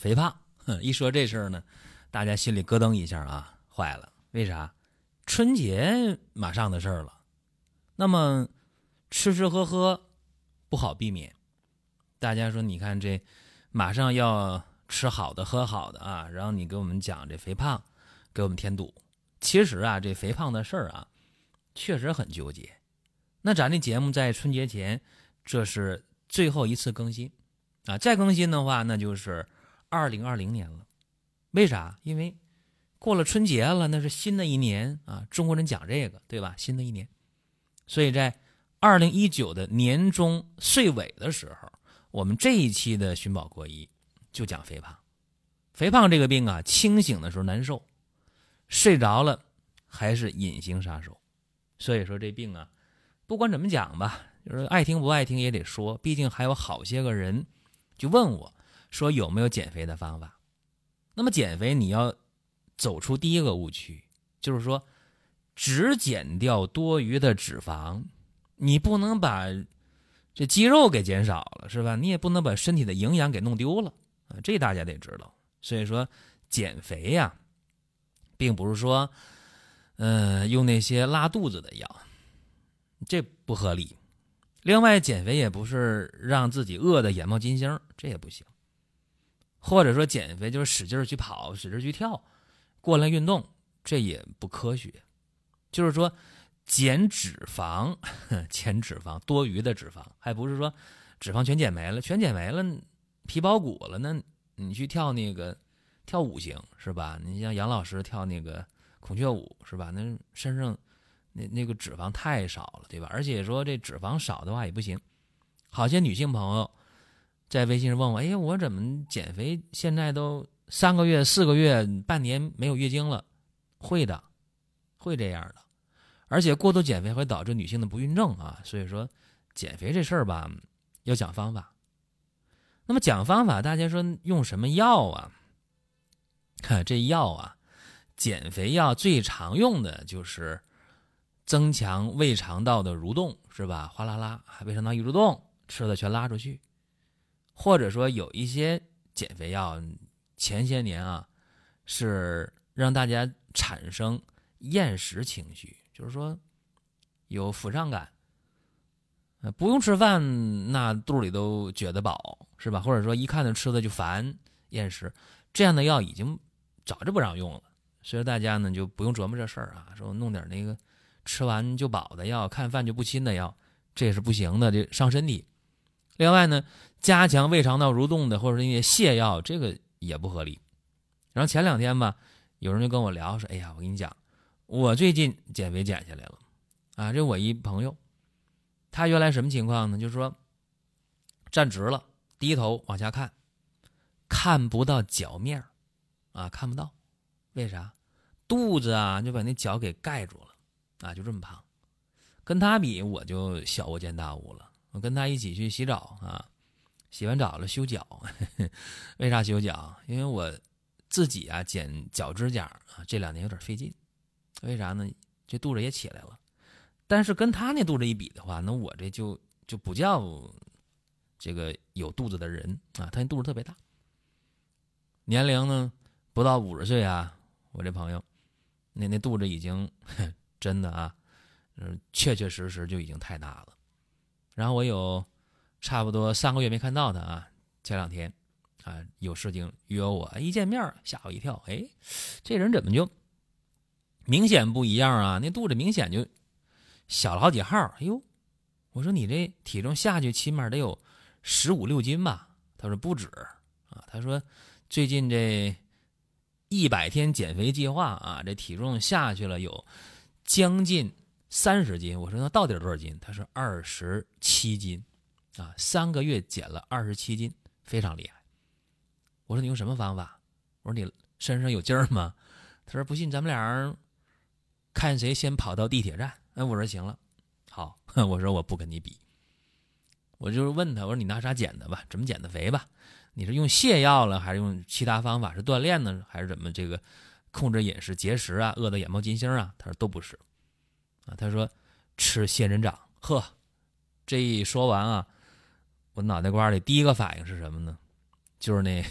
肥胖，哼一说这事儿呢，大家心里咯噔一下啊，坏了！为啥？春节马上的事儿了，那么吃吃喝喝不好避免。大家说，你看这马上要吃好的、喝好的啊，然后你给我们讲这肥胖，给我们添堵。其实啊，这肥胖的事儿啊，确实很纠结。那咱这节目在春节前，这是最后一次更新啊，再更新的话，那就是。二零二零年了，为啥？因为过了春节了，那是新的一年啊！中国人讲这个，对吧？新的一年，所以在二零一九的年终岁尾的时候，我们这一期的寻宝国医就讲肥胖。肥胖这个病啊，清醒的时候难受，睡着了还是隐形杀手。所以说这病啊，不管怎么讲吧，就是爱听不爱听也得说，毕竟还有好些个人就问我。说有没有减肥的方法？那么减肥你要走出第一个误区，就是说只减掉多余的脂肪，你不能把这肌肉给减少了，是吧？你也不能把身体的营养给弄丢了啊！这大家得知道。所以说减肥呀，并不是说嗯用那些拉肚子的药，这不合理。另外减肥也不是让自己饿得眼冒金星，这也不行。或者说减肥就是使劲去跑，使劲去跳，过量运动，这也不科学。就是说减脂肪，减脂肪，多余的脂肪，还不是说脂肪全减没了，全减没了，皮包骨了。那你去跳那个跳舞行是吧？你像杨老师跳那个孔雀舞是吧？那身上那那个脂肪太少了，对吧？而且说这脂肪少的话也不行。好些女性朋友。在微信上问我：“哎，我怎么减肥？现在都三个月、四个月、半年没有月经了？会的，会这样的。而且过度减肥会导致女性的不孕症啊。所以说，减肥这事儿吧，要讲方法。那么讲方法，大家说用什么药啊？看这药啊，减肥药最常用的就是增强胃肠道的蠕动，是吧？哗啦啦，胃肠道一蠕动，吃的全拉出去。”或者说有一些减肥药，前些年啊，是让大家产生厌食情绪，就是说有腹胀感，不用吃饭，那肚里都觉得饱，是吧？或者说一看着吃的就烦，厌食，这样的药已经早就不让用了。所以大家呢就不用琢磨这事儿啊，说弄点那个吃完就饱的药，看饭就不亲的药，这也是不行的，这伤身体。另外呢，加强胃肠道蠕动的或者那些泻药，这个也不合理。然后前两天吧，有人就跟我聊说：“哎呀，我跟你讲，我最近减肥减下来了，啊，这我一朋友，他原来什么情况呢？就是说站直了，低头往下看，看不到脚面啊，看不到，为啥？肚子啊就把那脚给盖住了，啊，就这么胖。跟他比，我就小巫见大巫了。”我跟他一起去洗澡啊，洗完澡了修脚，为啥修脚？因为我自己啊剪脚指甲啊，这两年有点费劲，为啥呢？这肚子也起来了，但是跟他那肚子一比的话，那我这就就不叫这个有肚子的人啊，他那肚子特别大，年龄呢不到五十岁啊，我这朋友那那肚子已经 真的啊，确确实实就已经太大了。然后我有差不多三个月没看到他啊，前两天啊有事情约我，一见面吓我一跳，哎，这人怎么就明显不一样啊？那肚子明显就小了好几号。哎呦，我说你这体重下去起码得有十五六斤吧？他说不止啊，他说最近这一百天减肥计划啊，这体重下去了有将近。三十斤，我说那到底多少斤？他说二十七斤，啊，三个月减了二十七斤，非常厉害。我说你用什么方法？我说你身上有劲儿吗？他说不信，咱们俩人看谁先跑到地铁站。哎，我说行了，好，我说我不跟你比。我就是问他，我说你拿啥减的吧？怎么减的肥吧？你是用泻药了，还是用其他方法？是锻炼呢，还是怎么这个控制饮食、节食啊？饿得眼冒金星啊？他说都不是，啊，他说吃仙人掌。呵，这一说完啊，我脑袋瓜里第一个反应是什么呢？就是那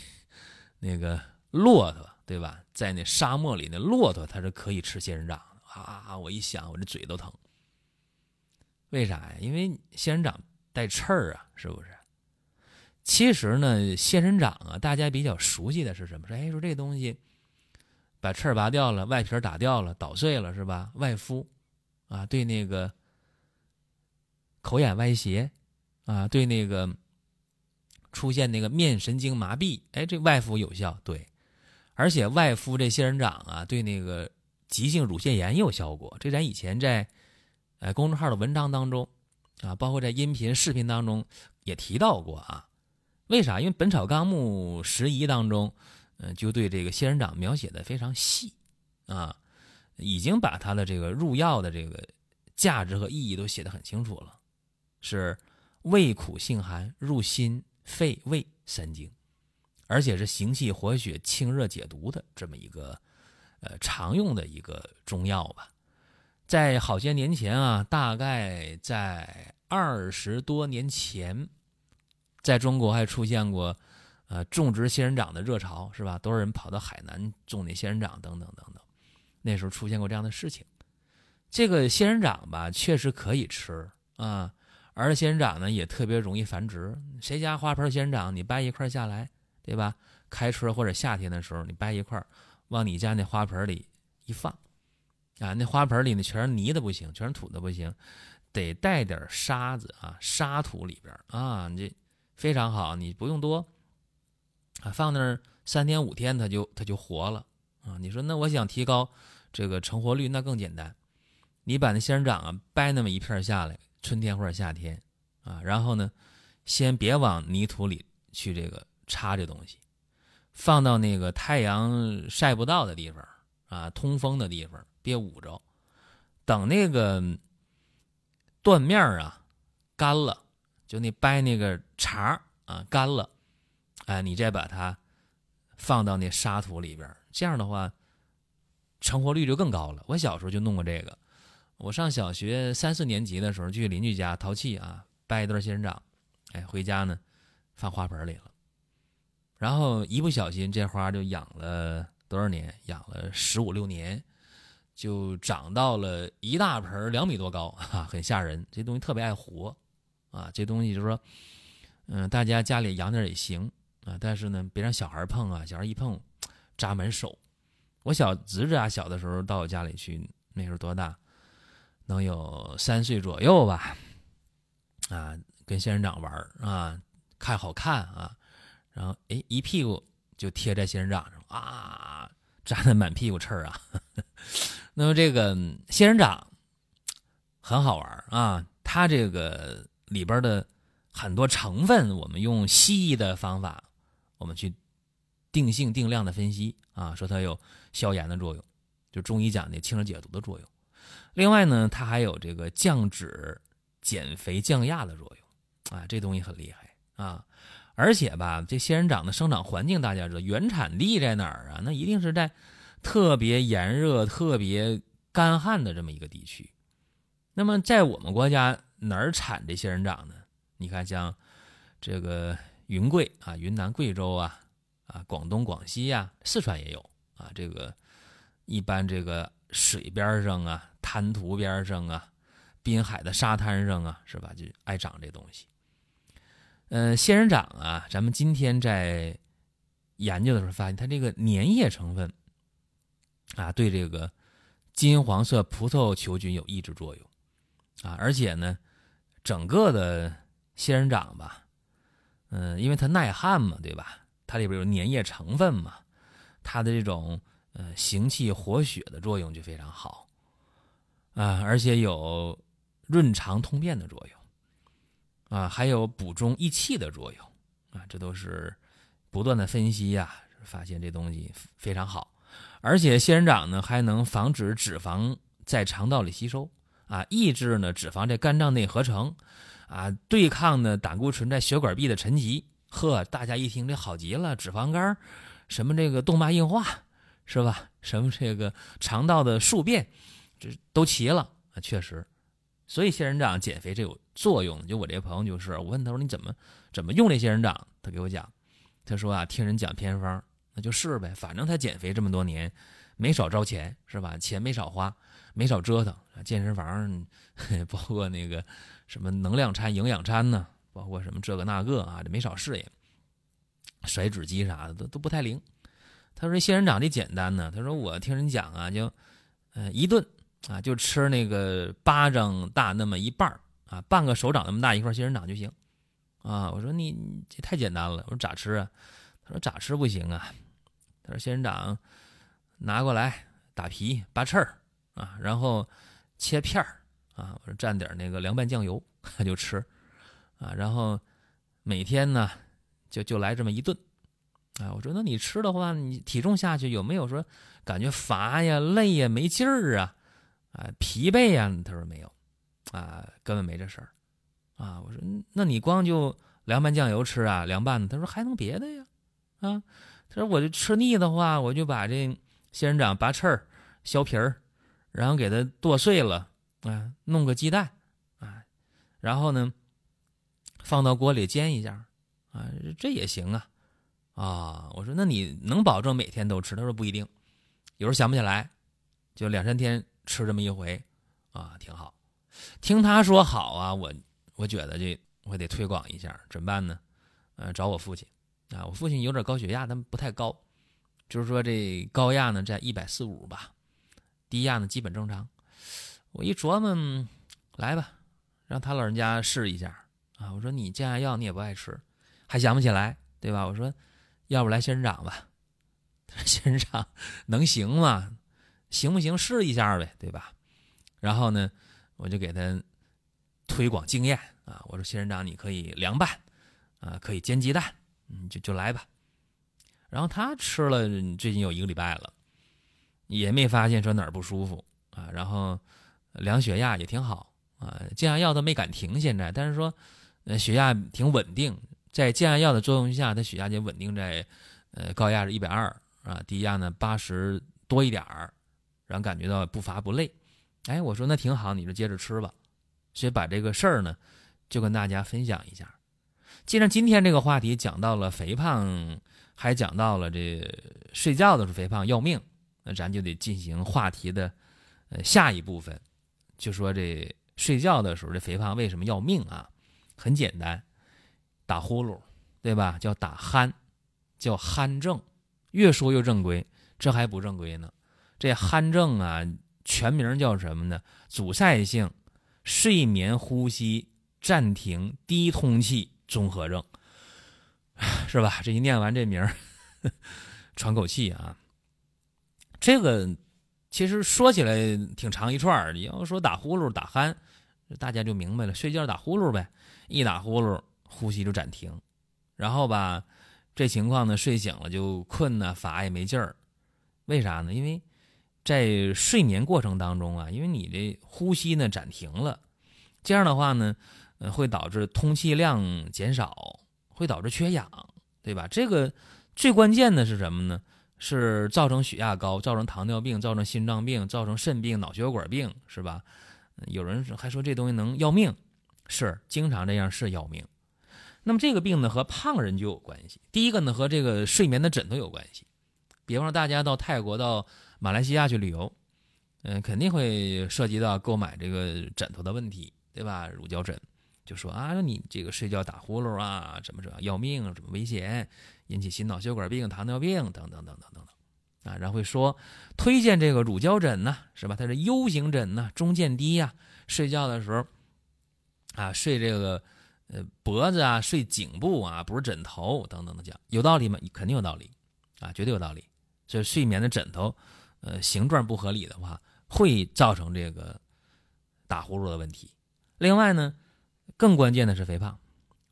那个骆驼，对吧？在那沙漠里，那骆驼它是可以吃仙人掌啊！我一想，我这嘴都疼。为啥呀？因为仙人掌带刺儿啊，是不是？其实呢，仙人掌啊，大家比较熟悉的是什么？说哎，说这东西把刺儿拔掉了，外皮打掉了，捣碎了，是吧？外敷啊，对那个口眼歪斜啊，对那个出现那个面神经麻痹，哎，这外敷有效。对，而且外敷这仙人掌啊，对那个急性乳腺炎有效果。这咱以前在呃公众号的文章当中啊，包括在音频、视频当中也提到过啊。为啥？因为《本草纲目拾遗》当中，嗯，就对这个仙人掌描写的非常细，啊，已经把它的这个入药的这个价值和意义都写得很清楚了，是味苦性寒，入心、肺、胃三经，而且是行气活血、清热解毒的这么一个呃常用的一个中药吧。在好些年前啊，大概在二十多年前。在中国还出现过，呃，种植仙人掌的热潮，是吧？多少人跑到海南种那仙人掌，等等等等。那时候出现过这样的事情。这个仙人掌吧，确实可以吃啊，而仙人掌呢也特别容易繁殖。谁家花盆仙人掌，你掰一块下来，对吧？开春或者夏天的时候，你掰一块，往你家那花盆里一放，啊，那花盆里呢全是泥的不行，全是土的不行，得带点沙子啊，沙土里边啊，你这。非常好，你不用多啊，放那儿三天五天，它就它就活了啊。你说那我想提高这个成活率，那更简单，你把那仙人掌啊掰那么一片下来，春天或者夏天啊，然后呢，先别往泥土里去这个插这东西，放到那个太阳晒不到的地方啊，通风的地方，别捂着，等那个断面啊干了。就那掰那个茬啊，干了，哎，你再把它放到那沙土里边，这样的话成活率就更高了。我小时候就弄过这个，我上小学三四年级的时候，去邻居家淘气啊，掰一段仙人掌，哎，回家呢放花盆里了，然后一不小心这花就养了多少年？养了十五六年，就长到了一大盆两米多高，哈，很吓人。这东西特别爱活。啊，这东西就是说，嗯，大家家里养点也行啊，但是呢，别让小孩碰啊，小孩一碰扎满手。我小侄子啊，小的时候到我家里去，那时候多大？能有三岁左右吧？啊，跟仙人掌玩啊，看好看啊，然后哎，一屁股就贴在仙人掌上啊，扎的满屁股刺儿啊。那么这个仙人掌很好玩啊，它这个。里边的很多成分，我们用西医的方法，我们去定性定量的分析啊，说它有消炎的作用，就中医讲的清热解毒的作用。另外呢，它还有这个降脂、减肥、降压的作用啊，这东西很厉害啊。而且吧，这仙人掌的生长环境大家知道，原产地在哪儿啊？那一定是在特别炎热、特别干旱的这么一个地区。那么在我们国家。哪儿产这仙人掌呢？你看，像这个云贵啊，云南、贵州啊，啊，广东、广西呀，四川也有啊。这个一般这个水边上啊，滩涂边上啊，滨海的沙滩上啊，是吧？就爱长这东西。嗯，仙人掌啊，咱们今天在研究的时候发现，它这个粘液成分啊，对这个金黄色葡萄球菌有抑制作用啊，而且呢。整个的仙人掌吧，嗯，因为它耐旱嘛，对吧？它里边有粘液成分嘛，它的这种呃行气活血的作用就非常好啊，而且有润肠通便的作用啊，还有补中益气的作用啊，这都是不断的分析呀，发现这东西非常好，而且仙人掌呢还能防止脂肪在肠道里吸收啊，抑制呢脂肪在肝脏内合成啊，对抗呢胆固醇在血管壁的沉积。呵，大家一听这好极了，脂肪肝，什么这个动脉硬化，是吧？什么这个肠道的宿便，这都齐了啊，确实。所以仙人掌减肥这有作用。就我这朋友就是，我问他说你怎么怎么用这仙人掌？他给我讲，他说啊，听人讲偏方，那就试呗。反正他减肥这么多年，没少招钱，是吧？钱没少花，没少折腾。健身房，包括那个什么能量餐、营养餐呢？包括什么这个那个啊，这没少试验，甩脂机啥的都都不太灵。他说仙人掌这简单呢。他说我听人讲啊，就呃一顿啊就吃那个巴掌大那么一半啊，半个手掌那么大一块仙人掌就行啊。我说你这太简单了。我说咋吃啊？他说咋吃不行啊。他说仙人掌拿过来打皮拔刺儿啊，然后切片儿啊，我说蘸点那个凉拌酱油就吃。啊，然后每天呢，就就来这么一顿，啊，我说那你吃的话，你体重下去有没有说感觉乏呀、累呀、没劲儿啊，啊，疲惫呀？他说没有，啊，根本没这事儿，啊，我说那你光就凉拌酱油吃啊，凉拌的？他说还能别的呀？啊，他说我就吃腻的话，我就把这仙人掌拔刺儿、削皮儿，然后给它剁碎了，啊，弄个鸡蛋，啊，然后呢。放到锅里煎一下，啊，这也行啊，啊，我说那你能保证每天都吃？他说不一定，有时候想不起来，就两三天吃这么一回，啊，挺好。听他说好啊，我我觉得这我得推广一下，怎么办呢？呃，找我父亲，啊，我父亲有点高血压，但不太高，就是说这高压呢在一百四五吧，低压呢基本正常。我一琢磨，来吧，让他老人家试一下。啊，我说你降压药你也不爱吃，还想不起来，对吧？我说，要不来仙人掌吧？仙人掌能行吗？行不行？试一下呗，对吧？然后呢，我就给他推广经验啊。我说仙人掌你可以凉拌，啊，可以煎鸡蛋，嗯，就就来吧。然后他吃了最近有一个礼拜了，也没发现说哪儿不舒服啊。然后量血压也挺好啊，降压药都没敢停现在，但是说。呃，血压挺稳定，在降压药的作用下，他血压就稳定在，呃，高压是一百二啊，低压呢八十多一点儿，然后感觉到不乏不累。哎，我说那挺好，你就接着吃吧。所以把这个事儿呢，就跟大家分享一下。既然今天这个话题讲到了肥胖，还讲到了这睡觉的时候肥胖要命，那咱就得进行话题的呃下一部分，就说这睡觉的时候这肥胖为什么要命啊？很简单，打呼噜，对吧？叫打鼾，叫鼾症。越说越正规，这还不正规呢。这鼾症啊，全名叫什么呢？阻塞性睡眠呼吸暂停低通气综合症，是吧？这一念完这名儿，喘口气啊。这个其实说起来挺长一串儿。你要说打呼噜、打鼾，大家就明白了，睡觉打呼噜呗。一打呼噜，呼吸就暂停，然后吧，这情况呢，睡醒了就困呢，乏也没劲儿，为啥呢？因为在睡眠过程当中啊，因为你的呼吸呢暂停了，这样的话呢，会导致通气量减少，会导致缺氧，对吧？这个最关键的是什么呢？是造成血压高，造成糖尿病，造成心脏病，造成肾病、脑血管病，是吧？有人还说这东西能要命。是经常这样是要命，那么这个病呢和胖人就有关系。第一个呢和这个睡眠的枕头有关系。比方说大家到泰国、到马来西亚去旅游，嗯，肯定会涉及到购买这个枕头的问题，对吧？乳胶枕，就说啊，你这个睡觉打呼噜啊，怎么怎么要命，怎么危险，引起心脑血管病、糖尿病等等等等等等，啊，然后会说推荐这个乳胶枕呢，是吧？它是 U 型枕呢，中间低呀，睡觉的时候。啊，睡这个，呃，脖子啊，睡颈部啊，不是枕头等等的讲，有道理吗？肯定有道理，啊，绝对有道理。所以睡眠的枕头，呃，形状不合理的话，会造成这个打呼噜的问题。另外呢，更关键的是肥胖。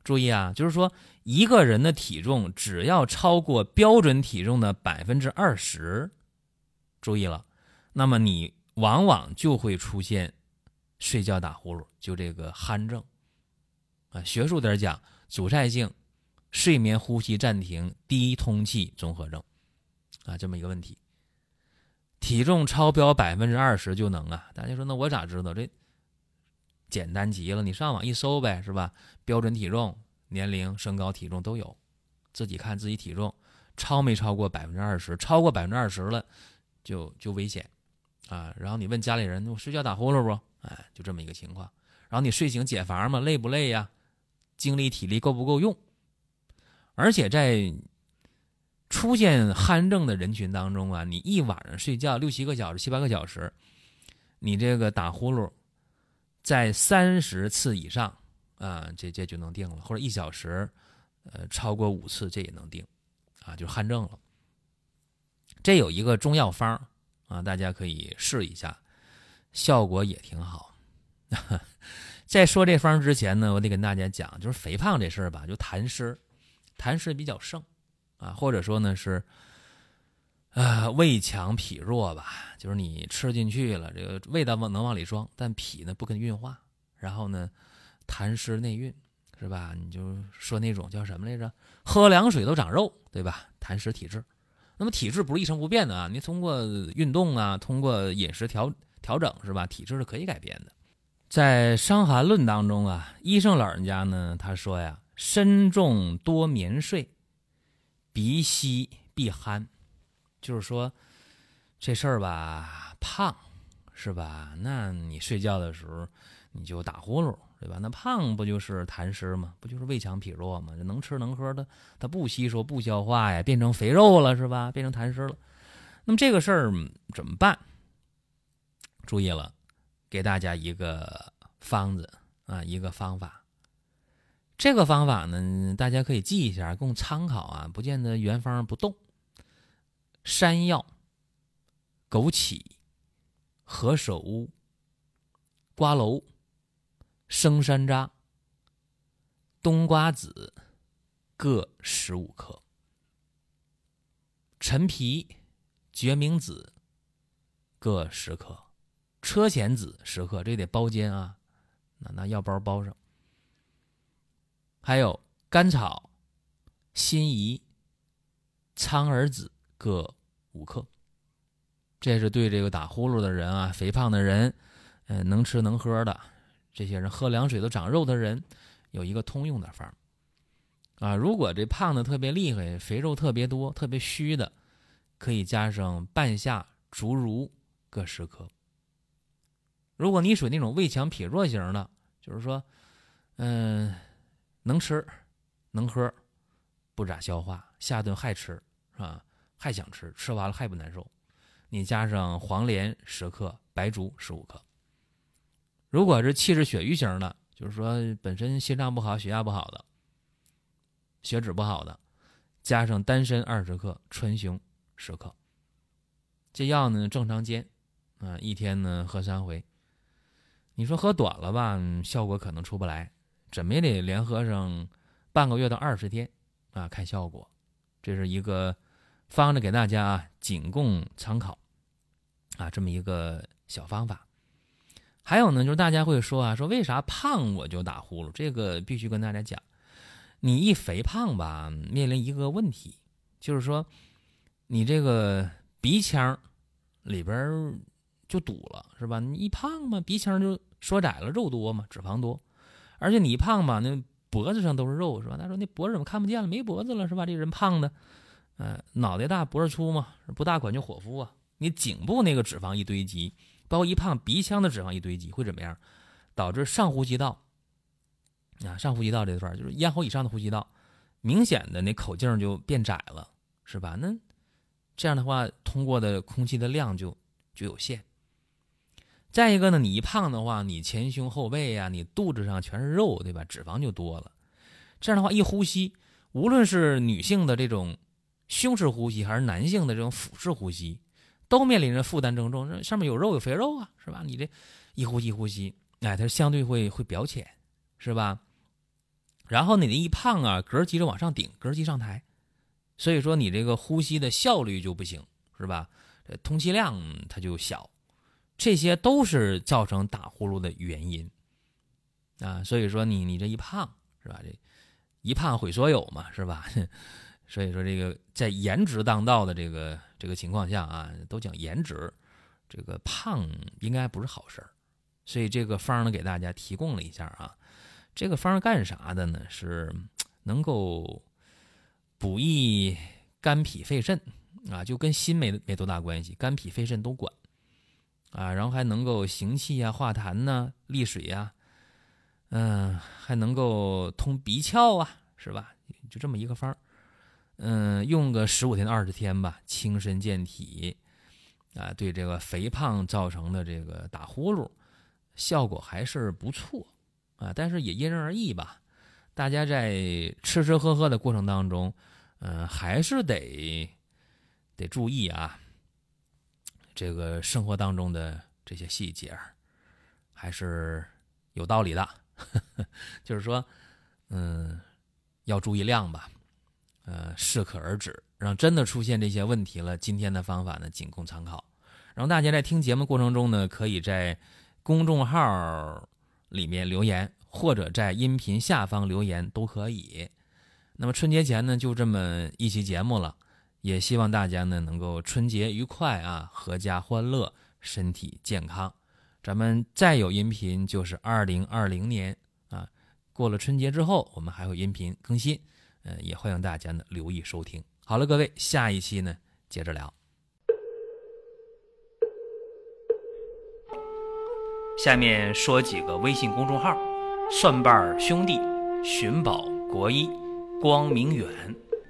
注意啊，就是说一个人的体重只要超过标准体重的百分之二十，注意了，那么你往往就会出现睡觉打呼噜，就这个鼾症啊。学术点讲，阻塞性睡眠呼吸暂停低通气综合症啊，这么一个问题。体重超标百分之二十就能啊？大家说那我咋知道？这简单极了，你上网一搜呗，是吧？标准体重。年龄、身高、体重都有，自己看自己体重超没超过百分之二十，超过百分之二十了，就就危险啊！然后你问家里人，我睡觉打呼噜不？哎，就这么一个情况。然后你睡醒解乏吗？累不累呀？精力体力够不够用？而且在出现鼾症的人群当中啊，你一晚上睡觉六七个小时、七八个小时，你这个打呼噜在三十次以上。啊，这这就能定了，或者一小时，呃，超过五次这也能定，啊，就是汗症了。这有一个中药方啊，大家可以试一下，效果也挺好。在说这方之前呢，我得跟大家讲，就是肥胖这事儿吧，就痰湿，痰湿比较盛啊，或者说呢是，啊，胃强脾弱吧，就是你吃进去了，这个味道往能往里装，但脾呢不跟运化，然后呢。痰湿内蕴，是吧？你就说那种叫什么来着？喝凉水都长肉，对吧？痰湿体质。那么体质不是一成不变的啊，你通过运动啊，通过饮食调调整，是吧？体质是可以改变的。在《伤寒论》当中啊，医生老人家呢，他说呀，身重多眠睡，鼻息必鼾，就是说这事儿吧，胖是吧？那你睡觉的时候你就打呼噜。对吧？那胖不就是痰湿吗？不就是胃强脾弱吗？能吃能喝的，它不吸收不消化呀，变成肥肉了是吧？变成痰湿了。那么这个事儿怎么办？注意了，给大家一个方子啊，一个方法。这个方法呢，大家可以记一下，供参考啊，不见得原方不动。山药、枸杞、何首乌、瓜蒌。生山楂、冬瓜子各十五克，陈皮、决明子各十克，车前子十克，这得包煎啊，拿拿药包包上。还有甘草、辛夷、苍耳子各五克，这是对这个打呼噜的人啊，肥胖的人，嗯，能吃能喝的。这些人喝凉水都长肉的人，有一个通用的方啊。如果这胖的特别厉害，肥肉特别多，特别虚的，可以加上半夏、竹茹各十克。如果你属于那种胃强脾弱型的，就是说，嗯，能吃能喝，不咋消化，下顿还吃是吧？还想吃，吃完了还不难受，你加上黄连十克，白术十五克。如果是气滞血瘀型的，就是说本身心脏不好、血压不好的、血脂不好的，加上丹参二十克、川芎十克。这药呢正常煎，啊，一天呢喝三回。你说喝短了吧，效果可能出不来，怎么也得连喝上半个月到二十天啊，看效果。这是一个方子给大家仅供参考啊，这么一个小方法。还有呢，就是大家会说啊，说为啥胖我就打呼噜？这个必须跟大家讲，你一肥胖吧，面临一个问题，就是说，你这个鼻腔里边就堵了，是吧？你一胖嘛，鼻腔就缩窄了，肉多嘛，脂肪多，而且你一胖吧，那脖子上都是肉，是吧？他说那脖子怎么看不见了？没脖子了，是吧？这人胖的，嗯，脑袋大脖子粗嘛，不大管就伙夫啊。你颈部那个脂肪一堆积。包括一胖，鼻腔的脂肪一堆积会怎么样？导致上呼吸道啊，上呼吸道这段就是咽喉以上的呼吸道，明显的那口径就变窄了，是吧？那这样的话，通过的空气的量就就有限。再一个呢，你一胖的话，你前胸后背呀，你肚子上全是肉，对吧？脂肪就多了。这样的话，一呼吸，无论是女性的这种胸式呼吸，还是男性的这种腹式呼吸。都面临着负担增重，上面有肉有肥肉啊，是吧？你这一呼吸呼吸，哎，它相对会会表浅，是吧？然后你的一胖啊，膈急着往上顶，膈急上抬，所以说你这个呼吸的效率就不行，是吧？通气量它就小，这些都是造成打呼噜的原因啊。所以说你你这一胖是吧？这一胖毁所有嘛，是吧？所以说这个在颜值当道的这个这个情况下啊，都讲颜值，这个胖应该不是好事儿。所以这个方呢，给大家提供了一下啊。这个方干啥的呢？是能够补益肝脾肺肾啊，就跟心没没多大关系，肝脾肺肾都管啊。然后还能够行气啊、化痰呐、利水呀，嗯，还能够通鼻窍啊，是吧？就这么一个方嗯，用个十五天到二十天吧，清身健体啊，对这个肥胖造成的这个打呼噜效果还是不错。啊，但是也因人而异吧。大家在吃吃喝喝的过程当中，嗯，还是得得注意啊。这个生活当中的这些细节，还是有道理的。就是说，嗯，要注意量吧，呃，适可而止。让真的出现这些问题了，今天的方法呢，仅供参考。然后大家在听节目过程中呢，可以在公众号。里面留言，或者在音频下方留言都可以。那么春节前呢，就这么一期节目了，也希望大家呢能够春节愉快啊，阖家欢乐，身体健康。咱们再有音频就是二零二零年啊，过了春节之后，我们还会音频更新，嗯，也欢迎大家呢留意收听。好了，各位，下一期呢接着聊。下面说几个微信公众号：蒜瓣兄弟、寻宝国医、光明远。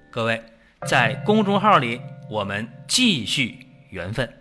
各位在公众号里，我们继续缘分。